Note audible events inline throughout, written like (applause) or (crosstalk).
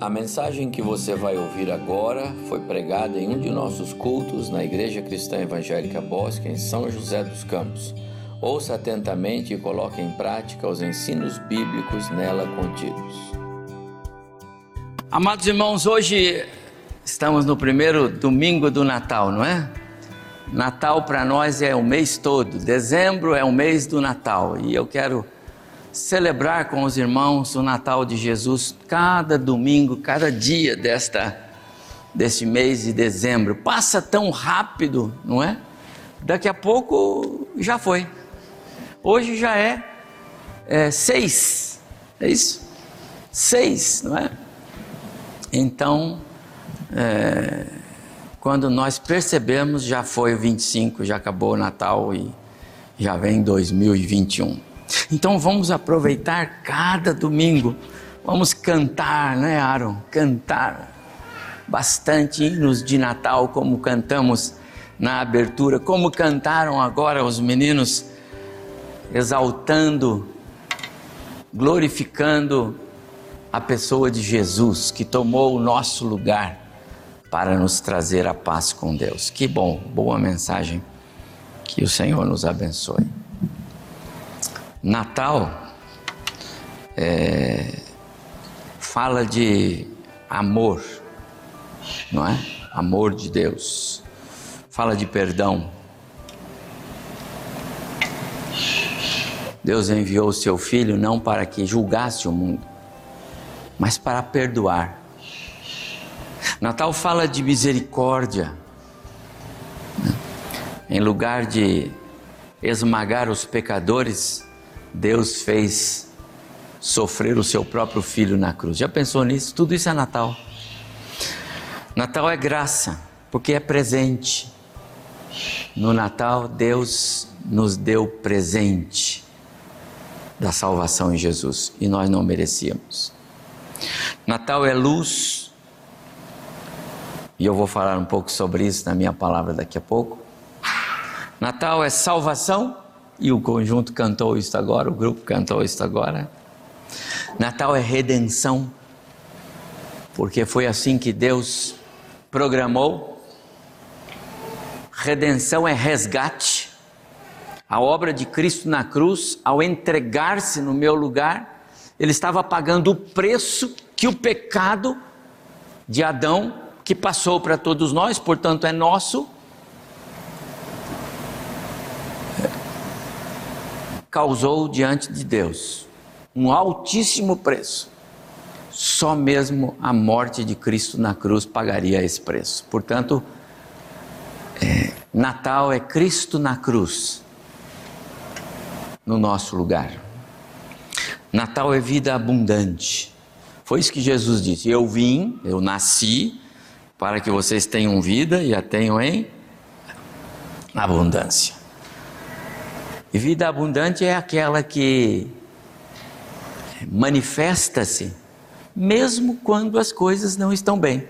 A mensagem que você vai ouvir agora foi pregada em um de nossos cultos na Igreja Cristã Evangélica Bosque, em São José dos Campos. Ouça atentamente e coloque em prática os ensinos bíblicos nela contidos. Amados irmãos, hoje estamos no primeiro domingo do Natal, não é? Natal para nós é o mês todo, dezembro é o mês do Natal e eu quero celebrar com os irmãos o Natal de Jesus cada domingo, cada dia desta deste mês de dezembro. Passa tão rápido, não é? Daqui a pouco já foi. Hoje já é, é seis, é isso? Seis, não é? Então, é, quando nós percebemos, já foi o 25, já acabou o Natal e já vem 2021. Então vamos aproveitar cada domingo, vamos cantar, né, Aaron? Cantar bastante hinos de Natal, como cantamos na abertura, como cantaram agora os meninos, exaltando, glorificando a pessoa de Jesus que tomou o nosso lugar para nos trazer a paz com Deus. Que bom, boa mensagem. Que o Senhor nos abençoe. Natal é, fala de amor, não é? Amor de Deus. Fala de perdão. Deus enviou o seu filho não para que julgasse o mundo, mas para perdoar. Natal fala de misericórdia. Em lugar de esmagar os pecadores, Deus fez sofrer o seu próprio filho na cruz. Já pensou nisso? Tudo isso é Natal. Natal é graça, porque é presente. No Natal, Deus nos deu presente da salvação em Jesus e nós não merecíamos. Natal é luz, e eu vou falar um pouco sobre isso na minha palavra daqui a pouco. Natal é salvação e o conjunto cantou isso agora, o grupo cantou isso agora. Natal é redenção, porque foi assim que Deus programou. Redenção é resgate. A obra de Cristo na cruz, ao entregar-se no meu lugar, ele estava pagando o preço que o pecado de Adão, que passou para todos nós, portanto é nosso, causou diante de Deus um altíssimo preço. Só mesmo a morte de Cristo na cruz pagaria esse preço. Portanto, é, Natal é Cristo na cruz, no nosso lugar. Natal é vida abundante. Foi isso que Jesus disse: Eu vim, eu nasci para que vocês tenham vida e a tenham em abundância. E vida abundante é aquela que manifesta-se mesmo quando as coisas não estão bem.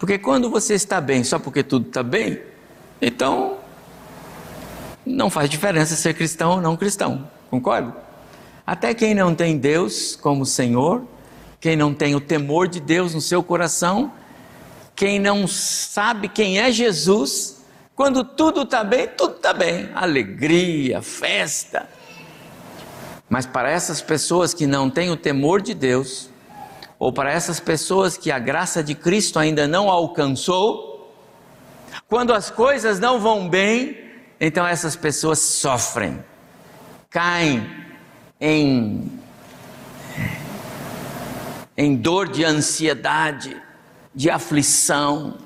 Porque quando você está bem só porque tudo está bem, então não faz diferença ser cristão ou não cristão, concorda? Até quem não tem Deus como Senhor, quem não tem o temor de Deus no seu coração, quem não sabe quem é Jesus, quando tudo está bem, tudo está bem. Alegria, festa. Mas para essas pessoas que não têm o temor de Deus, ou para essas pessoas que a graça de Cristo ainda não alcançou, quando as coisas não vão bem, então essas pessoas sofrem, caem em, em dor de ansiedade, de aflição,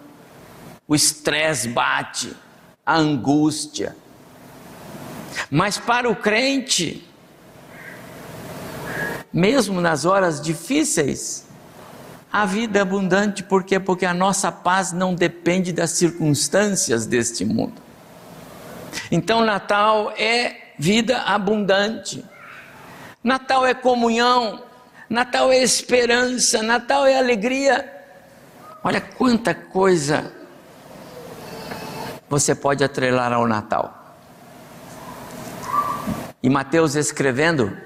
o estresse bate, a angústia. Mas para o crente, mesmo nas horas difíceis, a vida é abundante, por quê? Porque a nossa paz não depende das circunstâncias deste mundo. Então, Natal é vida abundante, Natal é comunhão, Natal é esperança, Natal é alegria. Olha quanta coisa você pode atrelar ao Natal. E Mateus escrevendo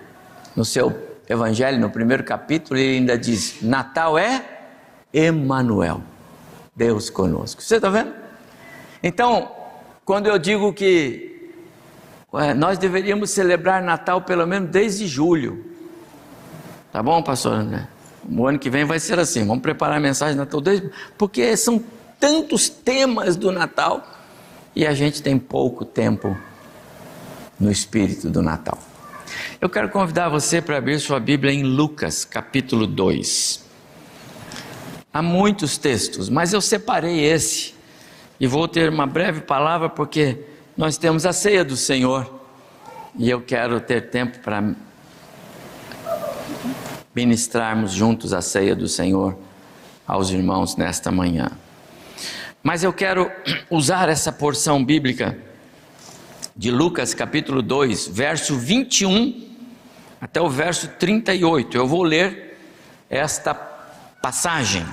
no seu evangelho, no primeiro capítulo, ele ainda diz: Natal é Emanuel, Deus conosco. Você está vendo? Então, quando eu digo que nós deveríamos celebrar Natal pelo menos desde julho, tá bom, pastor? O ano que vem vai ser assim, vamos preparar a mensagem de Natal desde, porque são tantos temas do Natal e a gente tem pouco tempo no espírito do Natal. Eu quero convidar você para abrir sua Bíblia em Lucas, capítulo 2. Há muitos textos, mas eu separei esse e vou ter uma breve palavra porque nós temos a ceia do Senhor e eu quero ter tempo para ministrarmos juntos a ceia do Senhor aos irmãos nesta manhã. Mas eu quero usar essa porção bíblica de Lucas capítulo 2, verso 21 até o verso 38. Eu vou ler esta passagem,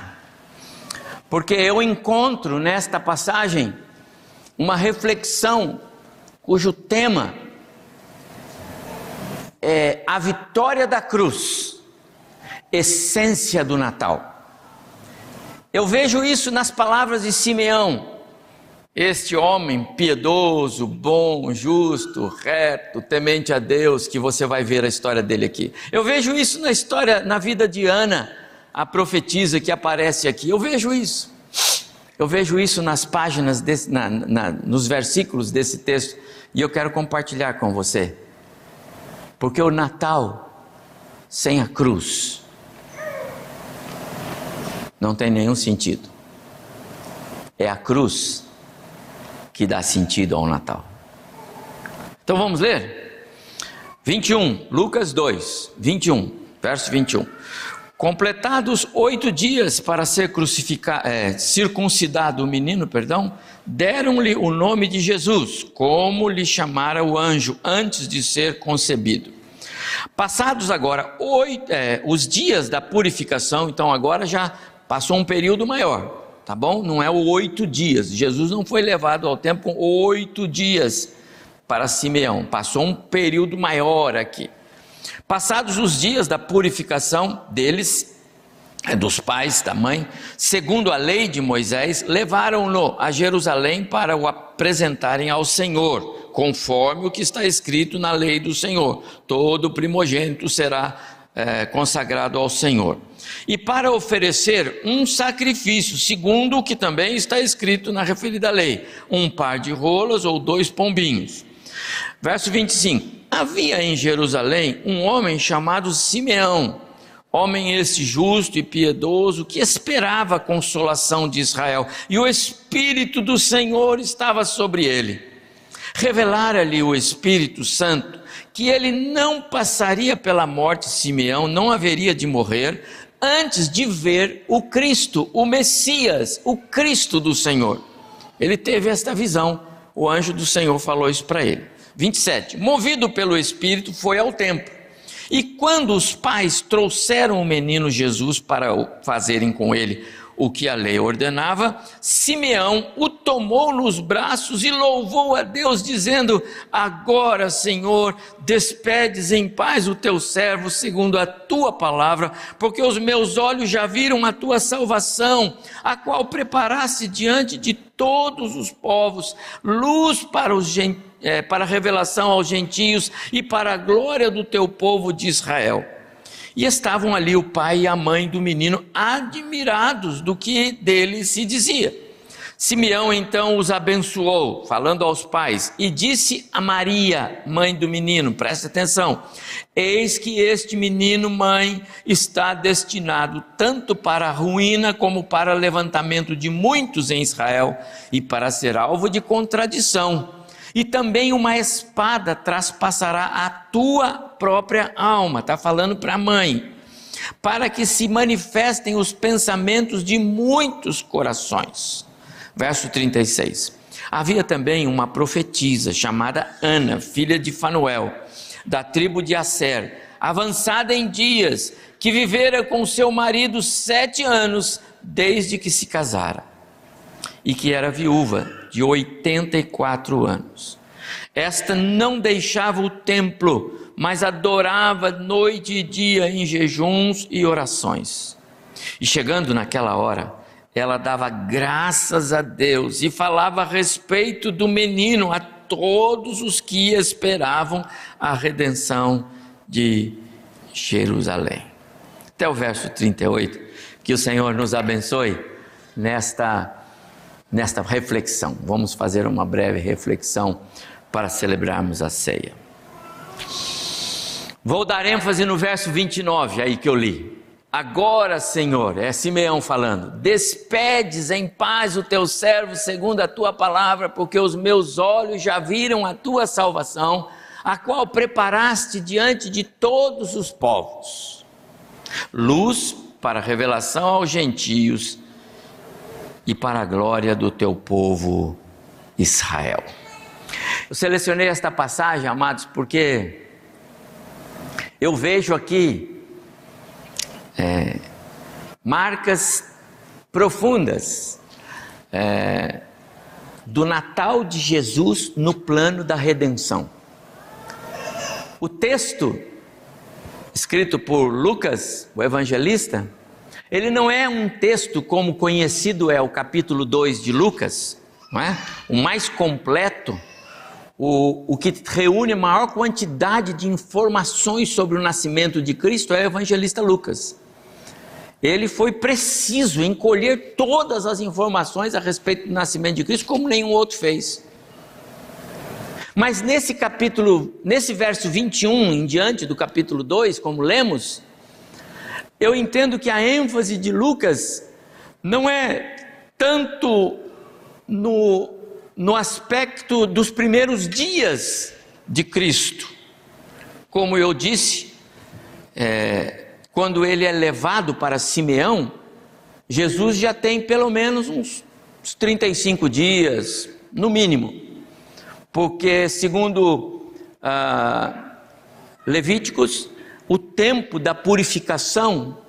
porque eu encontro nesta passagem uma reflexão cujo tema é a vitória da cruz, essência do Natal. Eu vejo isso nas palavras de Simeão, este homem piedoso, bom, justo, reto, temente a Deus, que você vai ver a história dele aqui. Eu vejo isso na história, na vida de Ana, a profetisa que aparece aqui. Eu vejo isso. Eu vejo isso nas páginas, desse, na, na, nos versículos desse texto, e eu quero compartilhar com você. Porque o Natal sem a cruz não tem nenhum sentido. É a cruz que dá sentido ao Natal. Então vamos ler? 21, Lucas 2, 21, verso 21. Completados oito dias para ser é, circuncidado o menino, perdão, deram-lhe o nome de Jesus, como lhe chamara o anjo antes de ser concebido. Passados agora oito, é, os dias da purificação, então agora já Passou um período maior, tá bom? Não é o oito dias. Jesus não foi levado ao tempo com oito dias para Simeão. Passou um período maior aqui. Passados os dias da purificação deles, é, dos pais, da mãe, segundo a lei de Moisés, levaram-no a Jerusalém para o apresentarem ao Senhor, conforme o que está escrito na lei do Senhor: todo primogênito será é, consagrado ao Senhor. E para oferecer um sacrifício, segundo o que também está escrito na referida lei: um par de rolas ou dois pombinhos. Verso 25: Havia em Jerusalém um homem chamado Simeão, homem este justo e piedoso, que esperava a consolação de Israel, e o Espírito do Senhor estava sobre ele. Revelara-lhe o Espírito Santo que ele não passaria pela morte, Simeão não haveria de morrer antes de ver o Cristo, o Messias, o Cristo do Senhor. Ele teve esta visão, o anjo do Senhor falou isso para ele. 27. Movido pelo Espírito, foi ao templo. E quando os pais trouxeram o menino Jesus para fazerem com ele o que a lei ordenava, Simeão o tomou nos braços e louvou a Deus, dizendo: Agora, Senhor, despedes em paz o teu servo, segundo a tua palavra, porque os meus olhos já viram a tua salvação, a qual preparaste diante de todos os povos, luz para os é, para a revelação aos gentios e para a glória do teu povo de Israel. E estavam ali o pai e a mãe do menino, admirados do que dele se dizia. Simeão então os abençoou, falando aos pais, e disse a Maria, mãe do menino, presta atenção: Eis que este menino, mãe, está destinado tanto para a ruína como para o levantamento de muitos em Israel e para ser alvo de contradição e também uma espada traspassará a tua própria alma, está falando para a mãe, para que se manifestem os pensamentos de muitos corações. Verso 36. Havia também uma profetisa chamada Ana, filha de Fanuel, da tribo de Asser, avançada em dias, que vivera com seu marido sete anos desde que se casara, e que era viúva de 84 anos. Esta não deixava o templo, mas adorava noite e dia em jejuns e orações. E chegando naquela hora, ela dava graças a Deus e falava a respeito do menino a todos os que esperavam a redenção de Jerusalém. Até o verso 38. Que o Senhor nos abençoe nesta, nesta reflexão. Vamos fazer uma breve reflexão para celebrarmos a ceia. Vou dar ênfase no verso 29, aí que eu li. Agora, Senhor, é Simeão falando: despedes em paz o teu servo segundo a tua palavra, porque os meus olhos já viram a tua salvação, a qual preparaste diante de todos os povos. Luz para revelação aos gentios e para a glória do teu povo Israel. Eu selecionei esta passagem, amados, porque eu vejo aqui é, marcas profundas é, do Natal de Jesus no plano da redenção. O texto escrito por Lucas, o evangelista, ele não é um texto como conhecido é o capítulo 2 de Lucas, não é? O mais completo, o, o que reúne a maior quantidade de informações sobre o nascimento de Cristo é o evangelista Lucas. Ele foi preciso em colher todas as informações a respeito do nascimento de Cristo, como nenhum outro fez. Mas nesse capítulo, nesse verso 21 em diante do capítulo 2, como lemos, eu entendo que a ênfase de Lucas não é tanto no, no aspecto dos primeiros dias de Cristo. Como eu disse, é, quando ele é levado para Simeão, Jesus já tem pelo menos uns, uns 35 dias, no mínimo porque, segundo ah, Levíticos, o tempo da purificação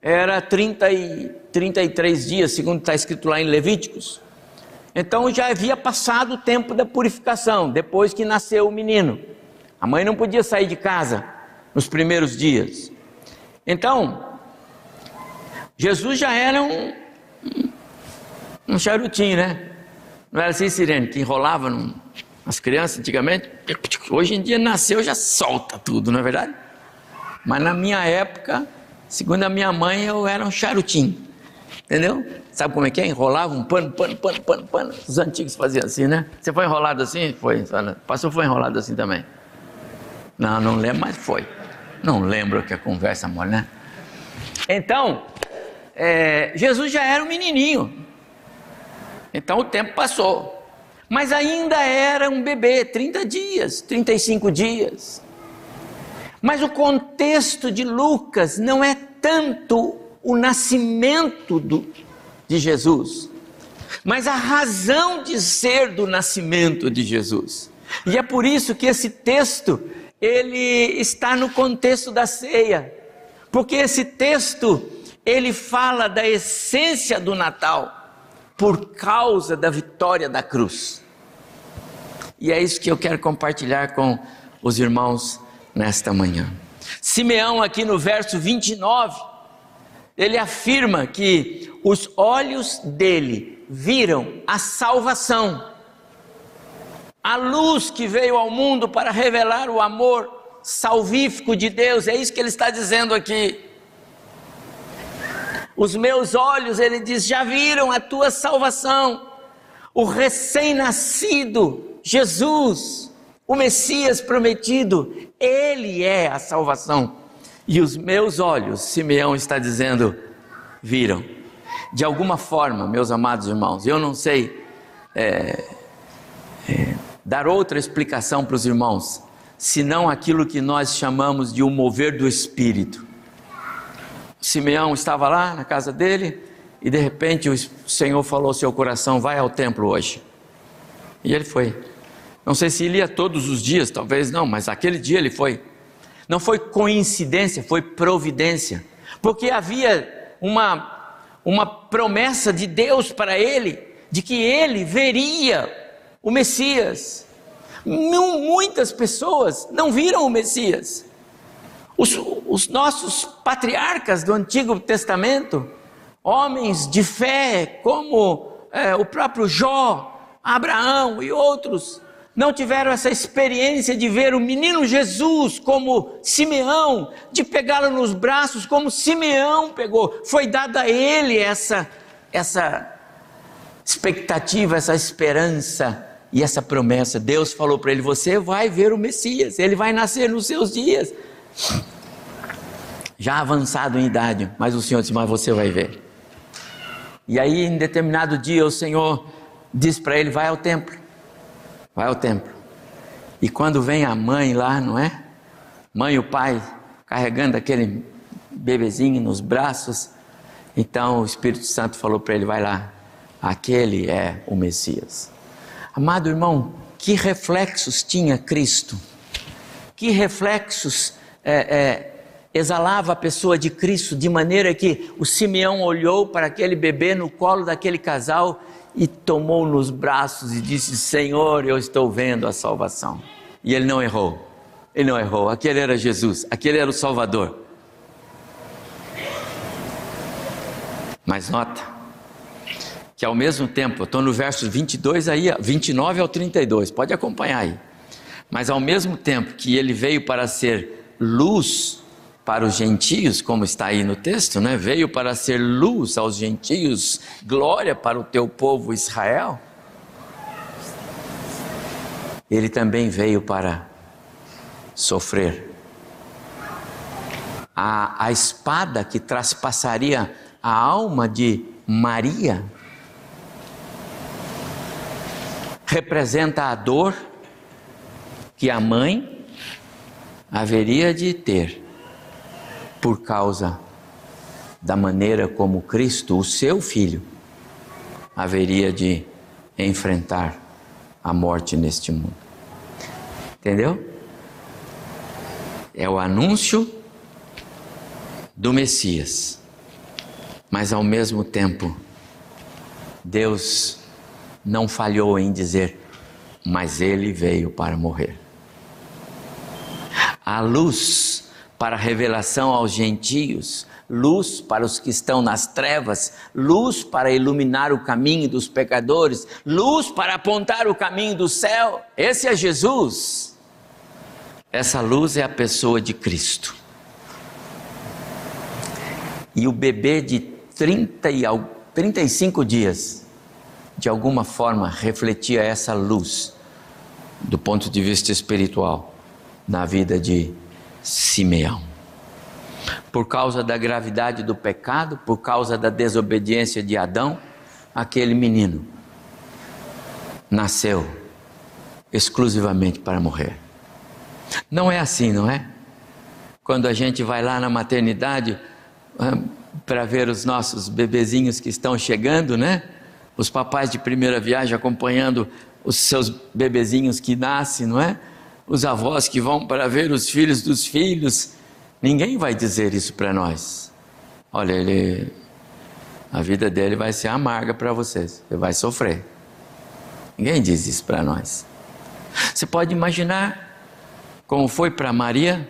era 30 e 33 dias, segundo está escrito lá em Levíticos. Então já havia passado o tempo da purificação, depois que nasceu o menino. A mãe não podia sair de casa nos primeiros dias. Então, Jesus já era um, um charutinho, né? Não era assim, Sirene, que enrolava num, as crianças antigamente, hoje em dia nasceu já solta tudo, não é verdade? Mas na minha época, segundo a minha mãe, eu era um charutinho. Entendeu? Sabe como é que é? Enrolava um pano, pano, pano, pano, pano. Os antigos faziam assim, né? Você foi enrolado assim? Foi. Passou foi enrolado assim também. Não, não lembro, mas foi. Não lembro que a conversa mole, né? Então, é, Jesus já era um menininho. Então o tempo passou mas ainda era um bebê, 30 dias, 35 dias. Mas o contexto de Lucas não é tanto o nascimento do, de Jesus, mas a razão de ser do nascimento de Jesus. E é por isso que esse texto ele está no contexto da ceia, porque esse texto ele fala da essência do Natal por causa da vitória da cruz. E é isso que eu quero compartilhar com os irmãos nesta manhã. Simeão, aqui no verso 29, ele afirma que os olhos dele viram a salvação, a luz que veio ao mundo para revelar o amor salvífico de Deus, é isso que ele está dizendo aqui. Os meus olhos, ele diz, já viram a tua salvação. O recém-nascido, Jesus, o Messias prometido, ele é a salvação. E os meus olhos, Simeão está dizendo, viram. De alguma forma, meus amados irmãos, eu não sei é, é, dar outra explicação para os irmãos, senão aquilo que nós chamamos de um mover do Espírito. Simeão estava lá na casa dele e de repente o Senhor falou ao seu coração: vai ao templo hoje. E ele foi. Não sei se ele ia todos os dias, talvez não, mas aquele dia ele foi. Não foi coincidência, foi providência. Porque havia uma, uma promessa de Deus para ele, de que ele veria o Messias. Muitas pessoas não viram o Messias. Os, os nossos patriarcas do Antigo Testamento, homens de fé, como é, o próprio Jó, Abraão e outros, não tiveram essa experiência de ver o menino Jesus como Simeão, de pegá-lo nos braços como Simeão pegou. Foi dada a ele essa essa expectativa, essa esperança e essa promessa. Deus falou para ele: Você vai ver o Messias, ele vai nascer nos seus dias. Já avançado em idade, mas o Senhor disse: Mas você vai ver. E aí, em determinado dia, o Senhor diz para ele: Vai ao templo, vai ao templo. E quando vem a mãe lá, não é? Mãe e o pai carregando aquele bebezinho nos braços, então o Espírito Santo falou para ele: Vai lá, aquele é o Messias. Amado irmão, que reflexos tinha Cristo? Que reflexos é, é, exalava a pessoa de Cristo, de maneira que o Simeão olhou para aquele bebê no colo daquele casal e tomou nos braços e disse: Senhor, eu estou vendo a salvação. E ele não errou, ele não errou, aquele era Jesus, aquele era o Salvador. Mas nota, que ao mesmo tempo, estou no verso 22 aí, 29 ao 32, pode acompanhar aí. Mas ao mesmo tempo que ele veio para ser luz para os gentios, como está aí no texto, né? Veio para ser luz aos gentios, glória para o teu povo Israel. Ele também veio para sofrer. A, a espada que traspassaria a alma de Maria representa a dor que a mãe haveria de ter por causa da maneira como Cristo, o seu filho, haveria de enfrentar a morte neste mundo. Entendeu? É o anúncio do Messias, mas ao mesmo tempo, Deus não falhou em dizer, mas ele veio para morrer. A luz para a revelação aos gentios, luz para os que estão nas trevas, luz para iluminar o caminho dos pecadores, luz para apontar o caminho do céu. Esse é Jesus. Essa luz é a pessoa de Cristo. E o bebê de 30 e 35 dias de alguma forma refletia essa luz do ponto de vista espiritual na vida de Simeão. Por causa da gravidade do pecado, por causa da desobediência de Adão, aquele menino nasceu exclusivamente para morrer. Não é assim, não é? Quando a gente vai lá na maternidade ah, para ver os nossos bebezinhos que estão chegando, né? os papais de primeira viagem acompanhando os seus bebezinhos que nascem, não é? Os avós que vão para ver os filhos dos filhos. Ninguém vai dizer isso para nós. Olha, ele, a vida dele vai ser amarga para vocês, você vai sofrer. Ninguém diz isso para nós. Você pode imaginar como foi para Maria?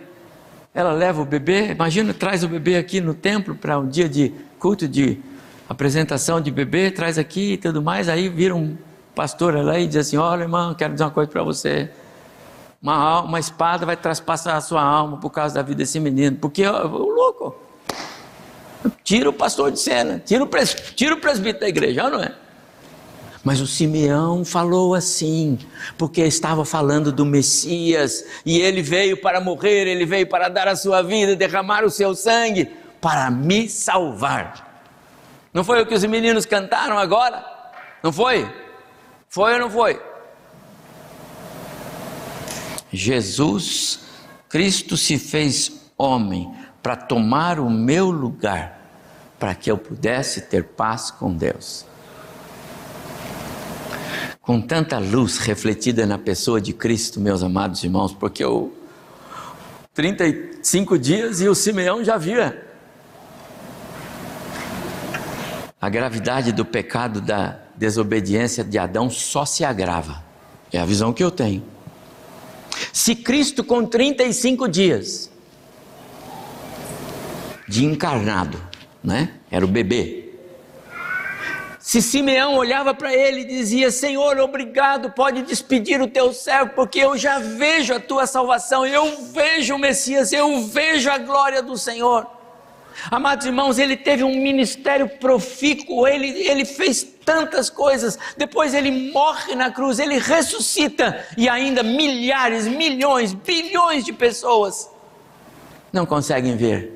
Ela leva o bebê, imagina, traz o bebê aqui no templo para um dia de culto de apresentação de bebê, traz aqui e tudo mais. Aí vira um pastor lá e diz assim: Olha, irmão, quero dizer uma coisa para você. Uma, uma espada vai traspassar a sua alma por causa da vida desse menino. Porque o louco. Tira o pastor de cena, tira o, pres, tira o presbítero da igreja, não é? Mas o Simeão falou assim, porque estava falando do Messias, e ele veio para morrer, ele veio para dar a sua vida, derramar o seu sangue, para me salvar. Não foi o que os meninos cantaram agora? Não foi? Foi ou não foi? Jesus, Cristo se fez homem para tomar o meu lugar, para que eu pudesse ter paz com Deus. Com tanta luz refletida na pessoa de Cristo, meus amados irmãos, porque eu 35 dias e o Simeão já via a gravidade do pecado da desobediência de Adão só se agrava. É a visão que eu tenho. Se Cristo, com 35 dias, de encarnado, né? Era o bebê. Se Simeão olhava para ele e dizia: Senhor, obrigado, pode despedir o teu servo, porque eu já vejo a tua salvação, eu vejo o Messias, eu vejo a glória do Senhor. Amados irmãos, ele teve um ministério profícuo, ele, ele fez tantas coisas, depois ele morre na cruz, ele ressuscita, e ainda milhares, milhões, bilhões de pessoas não conseguem ver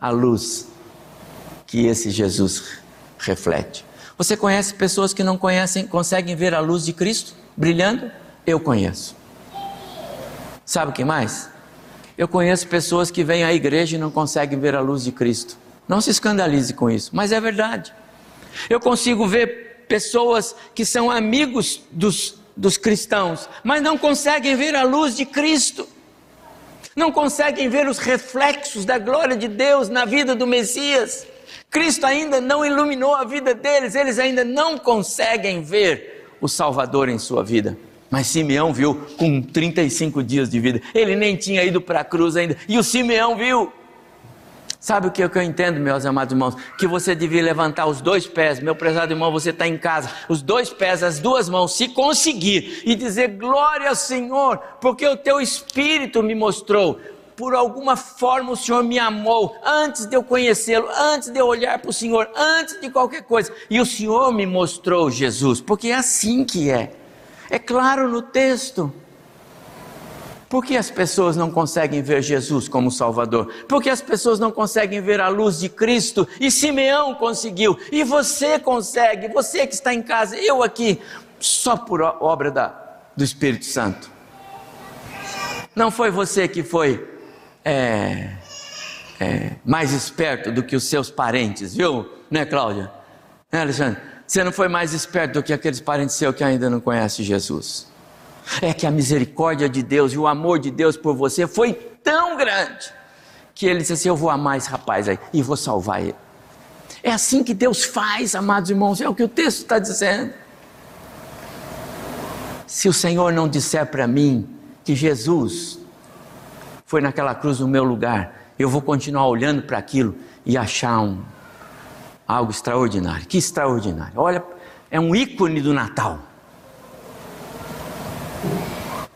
a luz que esse Jesus reflete. Você conhece pessoas que não conhecem, conseguem ver a luz de Cristo brilhando? Eu conheço. Sabe o que mais? Eu conheço pessoas que vêm à igreja e não conseguem ver a luz de Cristo. Não se escandalize com isso, mas é verdade. Eu consigo ver pessoas que são amigos dos, dos cristãos, mas não conseguem ver a luz de Cristo. Não conseguem ver os reflexos da glória de Deus na vida do Messias. Cristo ainda não iluminou a vida deles, eles ainda não conseguem ver o Salvador em sua vida. Mas Simeão viu com 35 dias de vida, ele nem tinha ido para a cruz ainda, e o Simeão viu. Sabe o que eu entendo, meus amados irmãos? Que você devia levantar os dois pés, meu prezado irmão, você está em casa, os dois pés, as duas mãos, se conseguir, e dizer glória ao Senhor, porque o teu Espírito me mostrou por alguma forma o Senhor me amou antes de eu conhecê-lo, antes de eu olhar para o Senhor, antes de qualquer coisa. E o Senhor me mostrou Jesus, porque é assim que é. É claro no texto. Por que as pessoas não conseguem ver Jesus como Salvador? Porque as pessoas não conseguem ver a luz de Cristo? E Simeão conseguiu, e você consegue, você que está em casa, eu aqui, só por obra da, do Espírito Santo. Não foi você que foi é, é, mais esperto do que os seus parentes, viu? Né, Cláudia? Né, Alexandre? Você não foi mais esperto do que aqueles parentes seus que ainda não conhecem Jesus. É que a misericórdia de Deus e o amor de Deus por você foi tão grande que ele disse assim: Eu vou amar esse rapaz aí e vou salvar ele. É assim que Deus faz, amados irmãos, é o que o texto está dizendo. Se o Senhor não disser para mim que Jesus foi naquela cruz no meu lugar, eu vou continuar olhando para aquilo e achar um, algo extraordinário. Que extraordinário! Olha, é um ícone do Natal.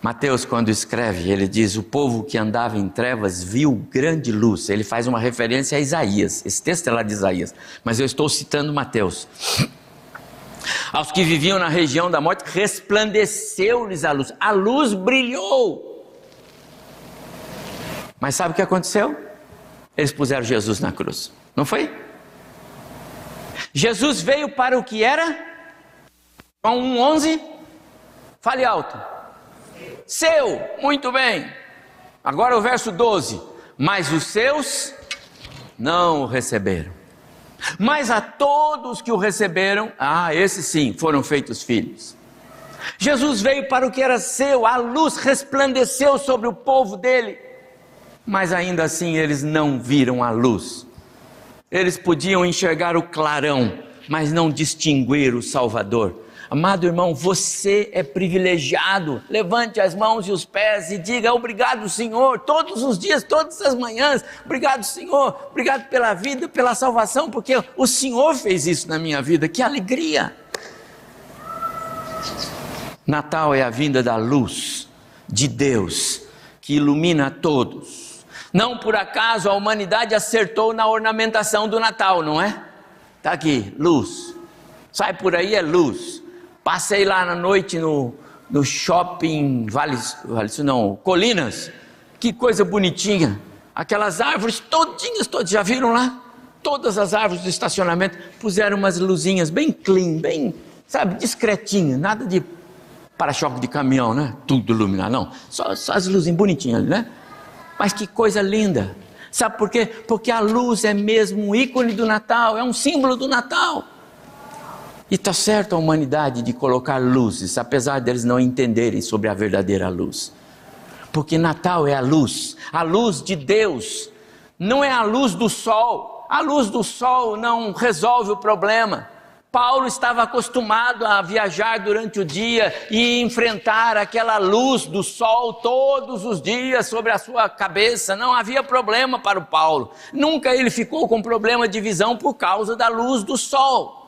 Mateus, quando escreve, ele diz: O povo que andava em trevas viu grande luz. Ele faz uma referência a Isaías. Esse texto é lá de Isaías, mas eu estou citando Mateus. (laughs) Aos que viviam na região da morte, resplandeceu-lhes a luz. A luz brilhou. Mas sabe o que aconteceu? Eles puseram Jesus na cruz, não foi? Jesus veio para o que era? João 1,11. Fale alto. Seu, muito bem. Agora o verso 12. Mas os seus não o receberam. Mas a todos que o receberam, ah, esses sim, foram feitos filhos. Jesus veio para o que era seu, a luz resplandeceu sobre o povo dele mas ainda assim eles não viram a luz. Eles podiam enxergar o clarão, mas não distinguir o Salvador. Amado irmão, você é privilegiado. Levante as mãos e os pés e diga obrigado, Senhor, todos os dias, todas as manhãs. Obrigado, Senhor. Obrigado pela vida, pela salvação, porque o Senhor fez isso na minha vida. Que alegria! Natal é a vinda da luz de Deus que ilumina a todos não por acaso a humanidade acertou na ornamentação do Natal, não é? Está aqui, luz. Sai por aí é luz. Passei lá na noite no, no shopping Vale, vale não, Colinas. Que coisa bonitinha. Aquelas árvores todinhas, todas, já viram lá? Todas as árvores do estacionamento puseram umas luzinhas bem clean, bem, sabe, discretinho, nada de para-choque de caminhão, né? Tudo iluminado, não. Só, só as luzinhas bonitinhas, né? Mas que coisa linda! Sabe por quê? Porque a luz é mesmo um ícone do Natal, é um símbolo do Natal. E está certo a humanidade de colocar luzes, apesar deles não entenderem sobre a verdadeira luz. Porque Natal é a luz, a luz de Deus, não é a luz do sol. A luz do sol não resolve o problema. Paulo estava acostumado a viajar durante o dia e enfrentar aquela luz do sol todos os dias sobre a sua cabeça. Não havia problema para o Paulo. Nunca ele ficou com problema de visão por causa da luz do sol.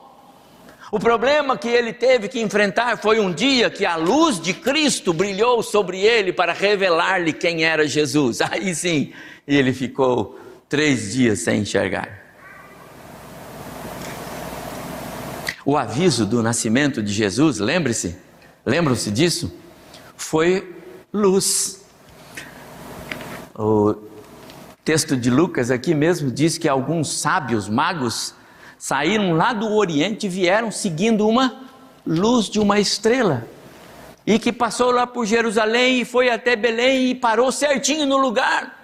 O problema que ele teve que enfrentar foi um dia que a luz de Cristo brilhou sobre ele para revelar-lhe quem era Jesus. (laughs) Aí sim, ele ficou três dias sem enxergar. o aviso do nascimento de Jesus, lembre-se, lembram-se disso? Foi luz. O texto de Lucas aqui mesmo diz que alguns sábios magos saíram lá do Oriente e vieram seguindo uma luz de uma estrela. E que passou lá por Jerusalém e foi até Belém e parou certinho no lugar.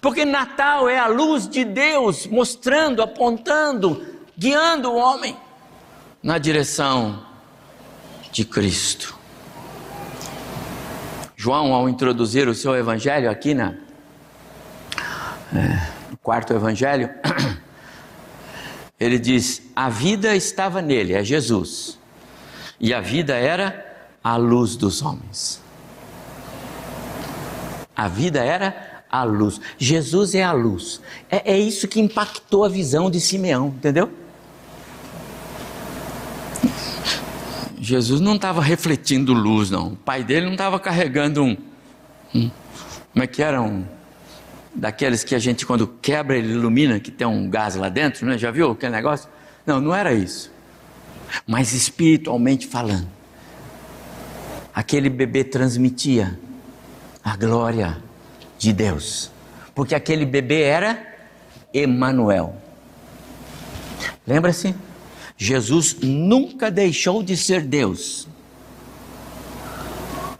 Porque Natal é a luz de Deus mostrando, apontando, guiando o homem na direção de Cristo. João, ao introduzir o seu evangelho aqui na, é, no quarto evangelho, (clears throat) ele diz: a vida estava nele, é Jesus, e a vida era a luz dos homens. A vida era a luz. Jesus é a luz. É, é isso que impactou a visão de Simeão, entendeu? Jesus não estava refletindo luz, não. O pai dele não estava carregando um, um, Como é que era? Um. Daqueles que a gente, quando quebra, ele ilumina, que tem um gás lá dentro, né? Já viu aquele negócio? Não, não era isso. Mas espiritualmente falando, aquele bebê transmitia a glória de Deus, porque aquele bebê era Emanuel. Lembra-se? Jesus nunca deixou de ser Deus.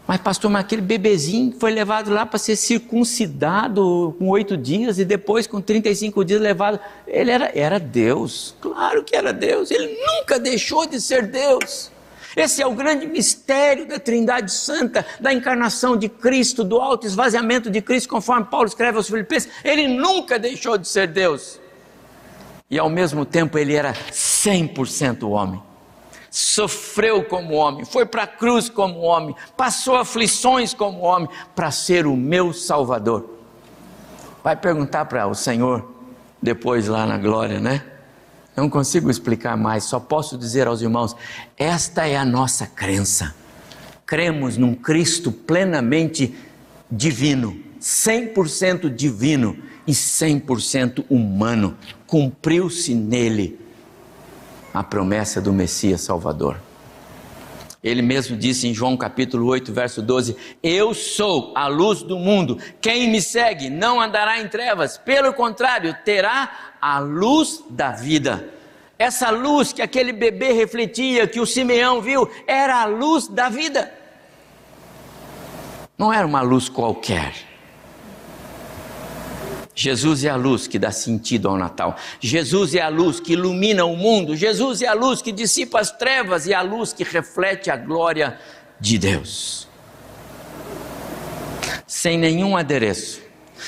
Mas, pastor, mas aquele bebezinho foi levado lá para ser circuncidado com oito dias e depois, com 35 dias, levado. Ele era, era Deus, claro que era Deus, ele nunca deixou de ser Deus. Esse é o grande mistério da Trindade Santa, da encarnação de Cristo, do alto esvaziamento de Cristo, conforme Paulo escreve aos Filipenses. Ele nunca deixou de ser Deus e ao mesmo tempo ele era 100% homem. Sofreu como homem, foi para a cruz como homem, passou aflições como homem para ser o meu Salvador. Vai perguntar para o Senhor depois lá na glória, né? Não consigo explicar mais, só posso dizer aos irmãos: esta é a nossa crença. Cremos num Cristo plenamente divino, 100% divino e 100% humano. Cumpriu-se nele a promessa do Messias Salvador. Ele mesmo disse em João capítulo 8, verso 12: Eu sou a luz do mundo. Quem me segue não andará em trevas, pelo contrário, terá a luz da vida. Essa luz que aquele bebê refletia, que o Simeão viu, era a luz da vida. Não era uma luz qualquer Jesus é a luz que dá sentido ao Natal. Jesus é a luz que ilumina o mundo. Jesus é a luz que dissipa as trevas e a luz que reflete a glória de Deus. Sem nenhum adereço,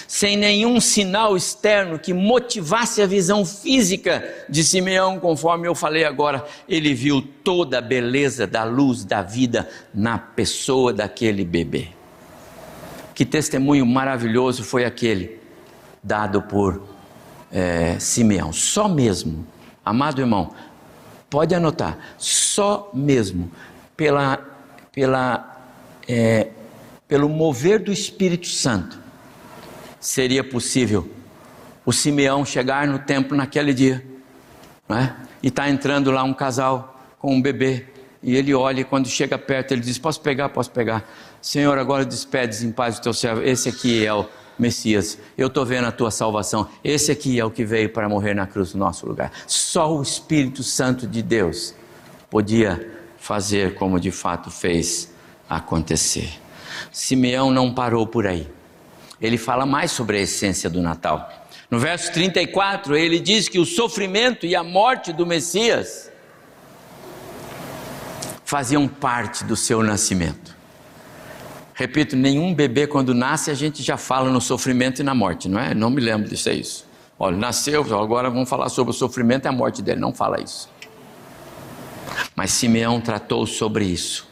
sem nenhum sinal externo que motivasse a visão física de Simeão, conforme eu falei agora, ele viu toda a beleza da luz da vida na pessoa daquele bebê. Que testemunho maravilhoso foi aquele dado por é, Simeão. Só mesmo, amado irmão, pode anotar, só mesmo pela, pela, é, pelo mover do Espírito Santo seria possível o Simeão chegar no templo naquele dia, não é? e está entrando lá um casal com um bebê, e ele olha e quando chega perto ele diz: Posso pegar? Posso pegar. Senhor, agora despedes em paz o teu servo. Esse aqui é o Messias, eu estou vendo a tua salvação. Esse aqui é o que veio para morrer na cruz no nosso lugar. Só o Espírito Santo de Deus podia fazer como de fato fez acontecer. Simeão não parou por aí. Ele fala mais sobre a essência do Natal. No verso 34, ele diz que o sofrimento e a morte do Messias faziam parte do seu nascimento. Repito, nenhum bebê quando nasce a gente já fala no sofrimento e na morte, não é? Não me lembro disso é isso. Olha, nasceu, agora vamos falar sobre o sofrimento e a morte dele. Não fala isso. Mas Simeão tratou sobre isso.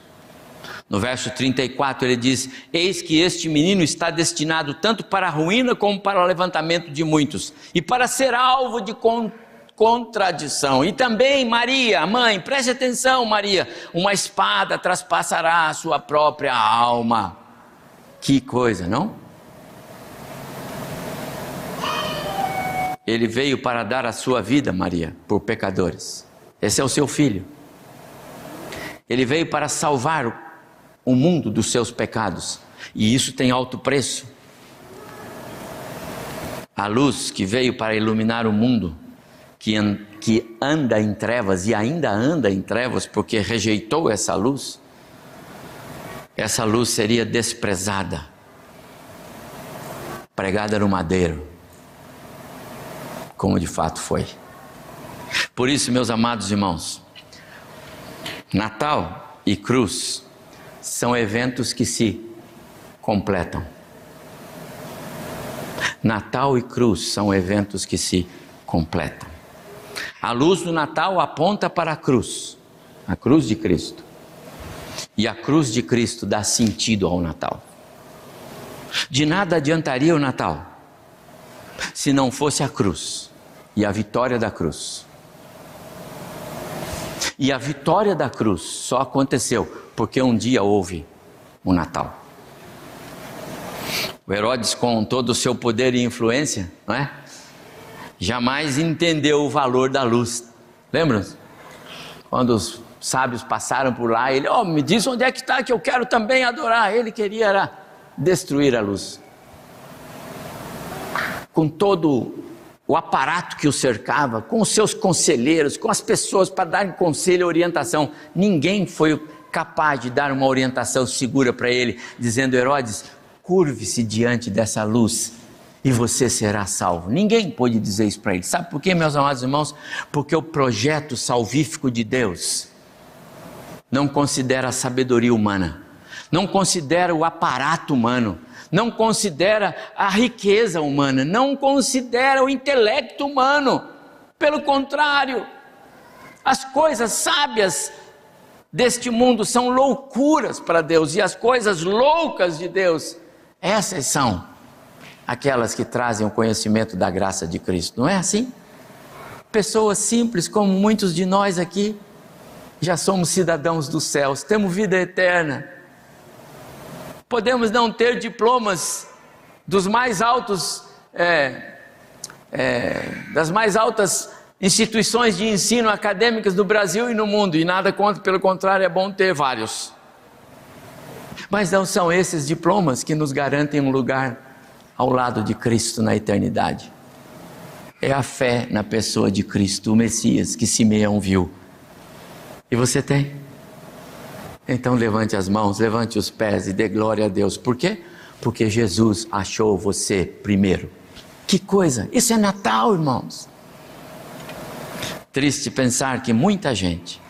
No verso 34 ele diz: Eis que este menino está destinado tanto para a ruína como para o levantamento de muitos, e para ser alvo de con contradição. E também Maria, mãe, preste atenção, Maria: uma espada traspassará a sua própria alma. Que coisa, não? Ele veio para dar a sua vida, Maria, por pecadores. Esse é o seu filho. Ele veio para salvar o mundo dos seus pecados, e isso tem alto preço. A luz que veio para iluminar o mundo, que, que anda em trevas e ainda anda em trevas porque rejeitou essa luz, essa luz seria desprezada, pregada no madeiro, como de fato foi. Por isso, meus amados irmãos, Natal e cruz são eventos que se completam. Natal e cruz são eventos que se completam. A luz do Natal aponta para a cruz, a cruz de Cristo. E a cruz de Cristo dá sentido ao Natal. De nada adiantaria o Natal se não fosse a cruz e a vitória da cruz. E a vitória da cruz só aconteceu porque um dia houve o Natal. O Herodes, com todo o seu poder e influência, não é? Jamais entendeu o valor da luz. Lembram? Quando os sábios passaram por lá, ele, oh, me diz onde é que está que eu quero também adorar. Ele queria era destruir a luz. Com todo o aparato que o cercava, com os seus conselheiros, com as pessoas para dar conselho e orientação, ninguém foi capaz de dar uma orientação segura para ele, dizendo: Herodes, curve-se diante dessa luz e você será salvo. Ninguém pôde dizer isso para ele. Sabe por quê, meus amados irmãos? Porque o projeto salvífico de Deus não considera a sabedoria humana, não considera o aparato humano, não considera a riqueza humana, não considera o intelecto humano. Pelo contrário, as coisas sábias deste mundo são loucuras para Deus e as coisas loucas de Deus, essas são aquelas que trazem o conhecimento da graça de Cristo, não é assim? Pessoas simples como muitos de nós aqui, já somos cidadãos dos céus, temos vida eterna. Podemos não ter diplomas dos mais altos, é, é, das mais altas instituições de ensino acadêmicas no Brasil e no mundo, e nada contra, pelo contrário, é bom ter vários. Mas não são esses diplomas que nos garantem um lugar ao lado de Cristo na eternidade. É a fé na pessoa de Cristo, o Messias, que Simeão viu. E você tem? Então levante as mãos, levante os pés e dê glória a Deus. Por quê? Porque Jesus achou você primeiro. Que coisa! Isso é Natal, irmãos. Triste pensar que muita gente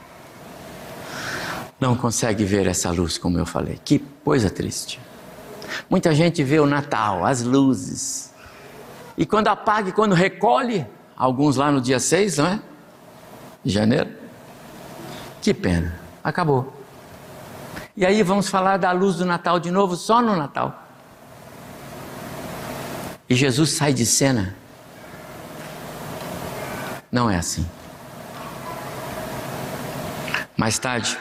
não consegue ver essa luz, como eu falei. Que coisa triste. Muita gente vê o Natal, as luzes. E quando apaga e quando recolhe, alguns lá no dia 6, não é? De janeiro. Que pena, acabou. E aí vamos falar da luz do Natal de novo, só no Natal. E Jesus sai de cena. Não é assim. Mais tarde,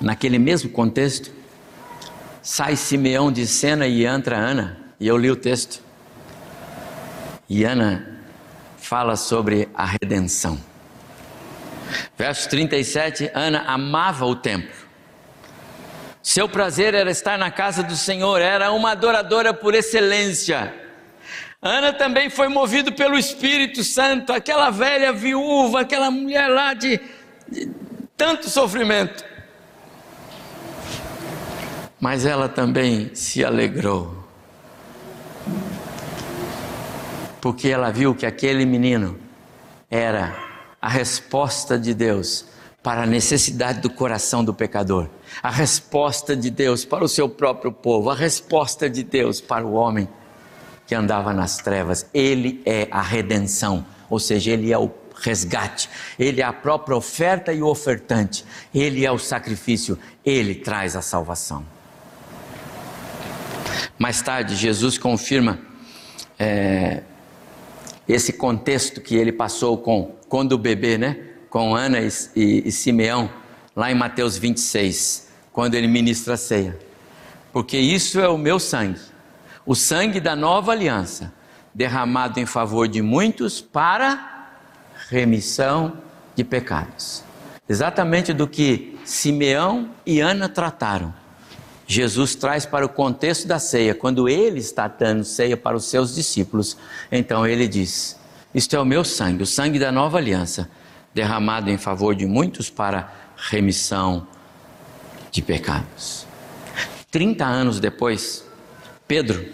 naquele mesmo contexto, sai Simeão de cena e entra Ana, e eu li o texto. E Ana fala sobre a redenção. Verso 37, Ana amava o templo. Seu prazer era estar na casa do Senhor, era uma adoradora por excelência. Ana também foi movida pelo Espírito Santo, aquela velha viúva, aquela mulher lá de, de tanto sofrimento. Mas ela também se alegrou. Porque ela viu que aquele menino era a resposta de Deus para a necessidade do coração do pecador, a resposta de Deus para o seu próprio povo, a resposta de Deus para o homem que andava nas trevas. Ele é a redenção, ou seja, ele é o resgate, Ele é a própria oferta e o ofertante, Ele é o sacrifício, Ele traz a salvação. Mais tarde, Jesus confirma é, esse contexto que ele passou com quando o bebê, né, com Ana e, e, e Simeão, lá em Mateus 26, quando ele ministra a ceia. Porque isso é o meu sangue, o sangue da nova aliança, derramado em favor de muitos para remissão de pecados. Exatamente do que Simeão e Ana trataram. Jesus traz para o contexto da ceia, quando ele está dando ceia para os seus discípulos, então ele diz: Isto é o meu sangue, o sangue da nova aliança, derramado em favor de muitos para remissão de pecados. Trinta anos depois, Pedro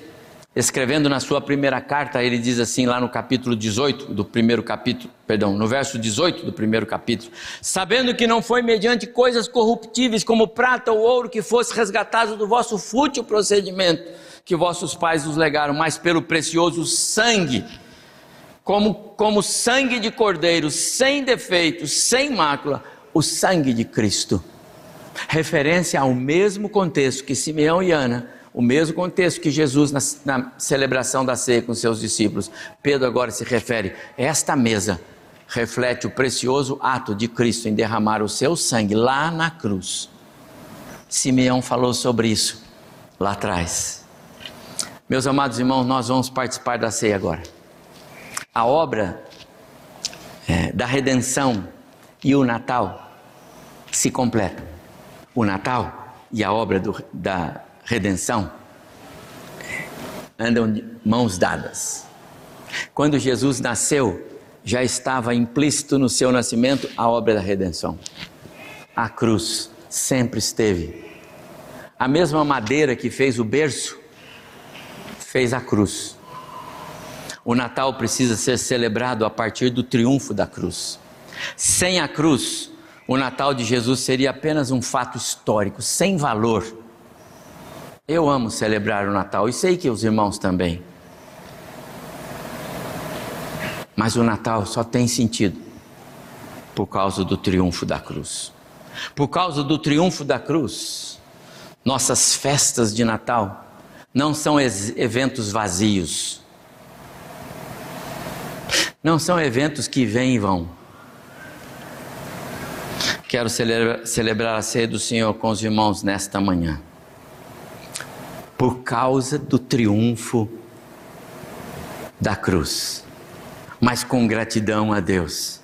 Escrevendo na sua primeira carta, ele diz assim lá no capítulo 18 do primeiro capítulo, perdão, no verso 18 do primeiro capítulo: Sabendo que não foi mediante coisas corruptíveis como prata ou ouro que fosse resgatado do vosso fútil procedimento que vossos pais nos legaram, mas pelo precioso sangue, como, como sangue de cordeiro, sem defeito, sem mácula, o sangue de Cristo. Referência ao mesmo contexto que Simeão e Ana o mesmo contexto que Jesus na, na celebração da ceia com seus discípulos. Pedro agora se refere: esta mesa reflete o precioso ato de Cristo em derramar o seu sangue lá na cruz. Simeão falou sobre isso lá atrás. Meus amados irmãos, nós vamos participar da ceia agora. A obra é, da redenção e o Natal se completam. O Natal e a obra do, da redenção andam de mãos dadas. Quando Jesus nasceu, já estava implícito no seu nascimento a obra da redenção. A cruz sempre esteve. A mesma madeira que fez o berço fez a cruz. O Natal precisa ser celebrado a partir do triunfo da cruz. Sem a cruz, o Natal de Jesus seria apenas um fato histórico, sem valor eu amo celebrar o Natal e sei que os irmãos também. Mas o Natal só tem sentido por causa do triunfo da cruz. Por causa do triunfo da cruz, nossas festas de Natal não são eventos vazios. Não são eventos que vêm e vão. Quero celebrar a ceia do Senhor com os irmãos nesta manhã por causa do triunfo da cruz, mas com gratidão a Deus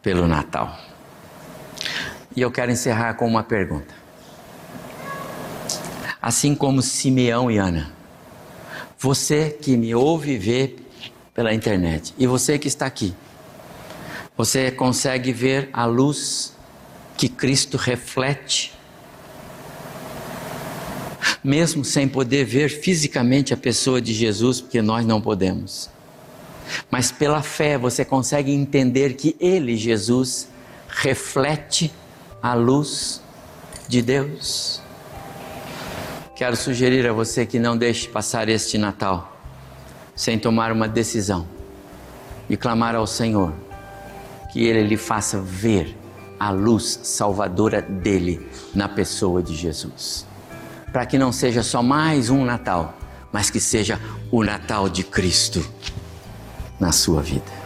pelo Natal. E eu quero encerrar com uma pergunta. Assim como Simeão e Ana, você que me ouve e vê pela internet, e você que está aqui, você consegue ver a luz que Cristo reflete mesmo sem poder ver fisicamente a pessoa de Jesus, porque nós não podemos. Mas pela fé você consegue entender que Ele, Jesus, reflete a luz de Deus. Quero sugerir a você que não deixe passar este Natal sem tomar uma decisão e clamar ao Senhor que Ele lhe faça ver a luz salvadora dele na pessoa de Jesus para que não seja só mais um Natal, mas que seja o Natal de Cristo na sua vida.